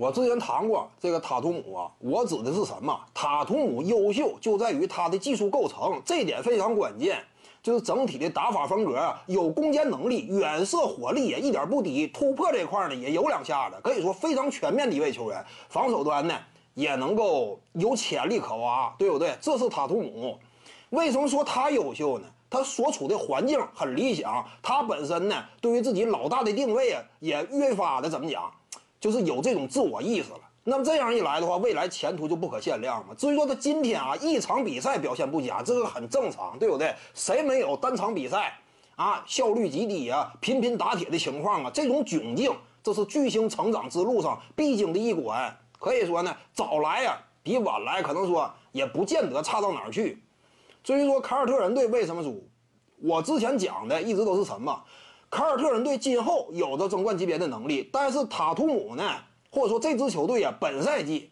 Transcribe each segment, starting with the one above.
我之前谈过这个塔图姆啊，我指的是什么？塔图姆优秀就在于他的技术构成，这点非常关键。就是整体的打法风格啊，有攻坚能力，远射火力也一点不低，突破这块呢也有两下子，可以说非常全面的一位球员。防守端呢也能够有潜力可挖，对不对？这是塔图姆。为什么说他优秀呢？他所处的环境很理想，他本身呢对于自己老大的定位啊也越发的怎么讲？就是有这种自我意识了，那么这样一来的话，未来前途就不可限量嘛。至于说他今天啊一场比赛表现不佳，这个很正常，对不对？谁没有单场比赛啊效率极低啊、频频打铁的情况啊？这种窘境，这是巨星成长之路上必经的一关。可以说呢，早来呀比晚来，可能说也不见得差到哪儿去。至于说凯尔特人队为什么输，我之前讲的一直都是什么？凯尔特人队今后有着争冠级别的能力，但是塔图姆呢，或者说这支球队啊，本赛季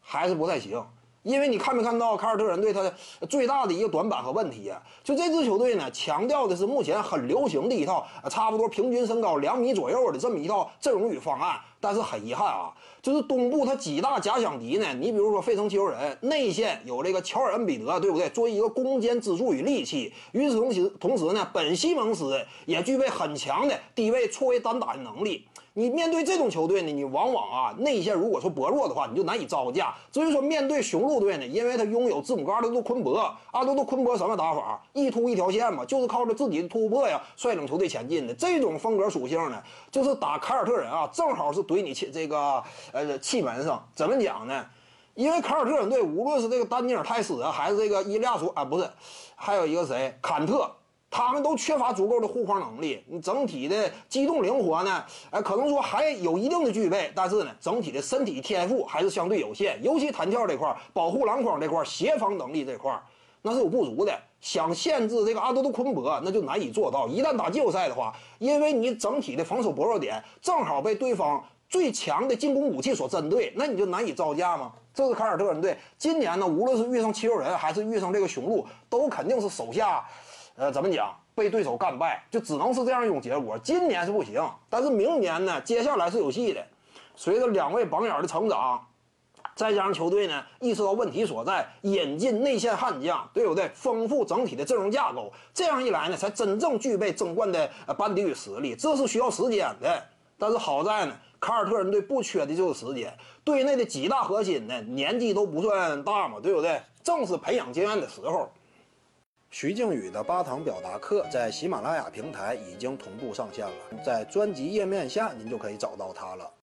还是不太行。因为你看没看到凯尔特人队他最大的一个短板和问题啊？就这支球队呢，强调的是目前很流行的一套，差不多平均身高两米左右的这么一套阵容与方案。但是很遗憾啊，就是东部他几大假想敌呢？你比如说费城七六人内线有这个乔尔恩比德，对不对？作为一个攻坚支柱与利器。与此同时，同时呢，本西蒙斯也具备很强的低位错位单打的能力。你面对这种球队呢，你往往啊内线如果说薄弱的话，你就难以招架。至于说面对雄鹿队呢，因为他拥有字母哥阿德杜昆博，阿德杜昆博什么打法？一突一条线嘛，就是靠着自己的突破呀，率领球队前进的。这种风格属性呢，就是打凯尔特人啊，正好是怼你气这个呃气门上。怎么讲呢？因为凯尔特人队无论是这个丹尼尔泰斯啊，还是这个伊利亚索啊，不是，还有一个谁坎特。他们都缺乏足够的护框能力，你整体的机动灵活呢？哎，可能说还有一定的具备，但是呢，整体的身体天赋还是相对有限，尤其弹跳这块、保护篮筐这块、协防能力这块，那是有不足的。想限制这个阿德杜昆博，那就难以做到。一旦打季后赛的话，因为你整体的防守薄弱点正好被对方最强的进攻武器所针对，那你就难以招架吗？这是凯尔特人队今年呢，无论是遇上七六人还是遇上这个雄鹿，都肯定是手下。呃，怎么讲？被对手干败，就只能是这样一种结果。今年是不行，但是明年呢？接下来是有戏的。随着两位榜眼的成长，再加上球队呢意识到问题所在，引进内线悍将，对不对？丰富整体的阵容架构，这样一来呢，才真正具备争冠的班底与实力。这是需要时间的。但是好在呢，凯尔特人队不缺的就是时间。队内的几大核心呢，年纪都不算大嘛，对不对？正是培养经验的时候。徐静宇的八堂表达课在喜马拉雅平台已经同步上线了，在专辑页面下您就可以找到它了。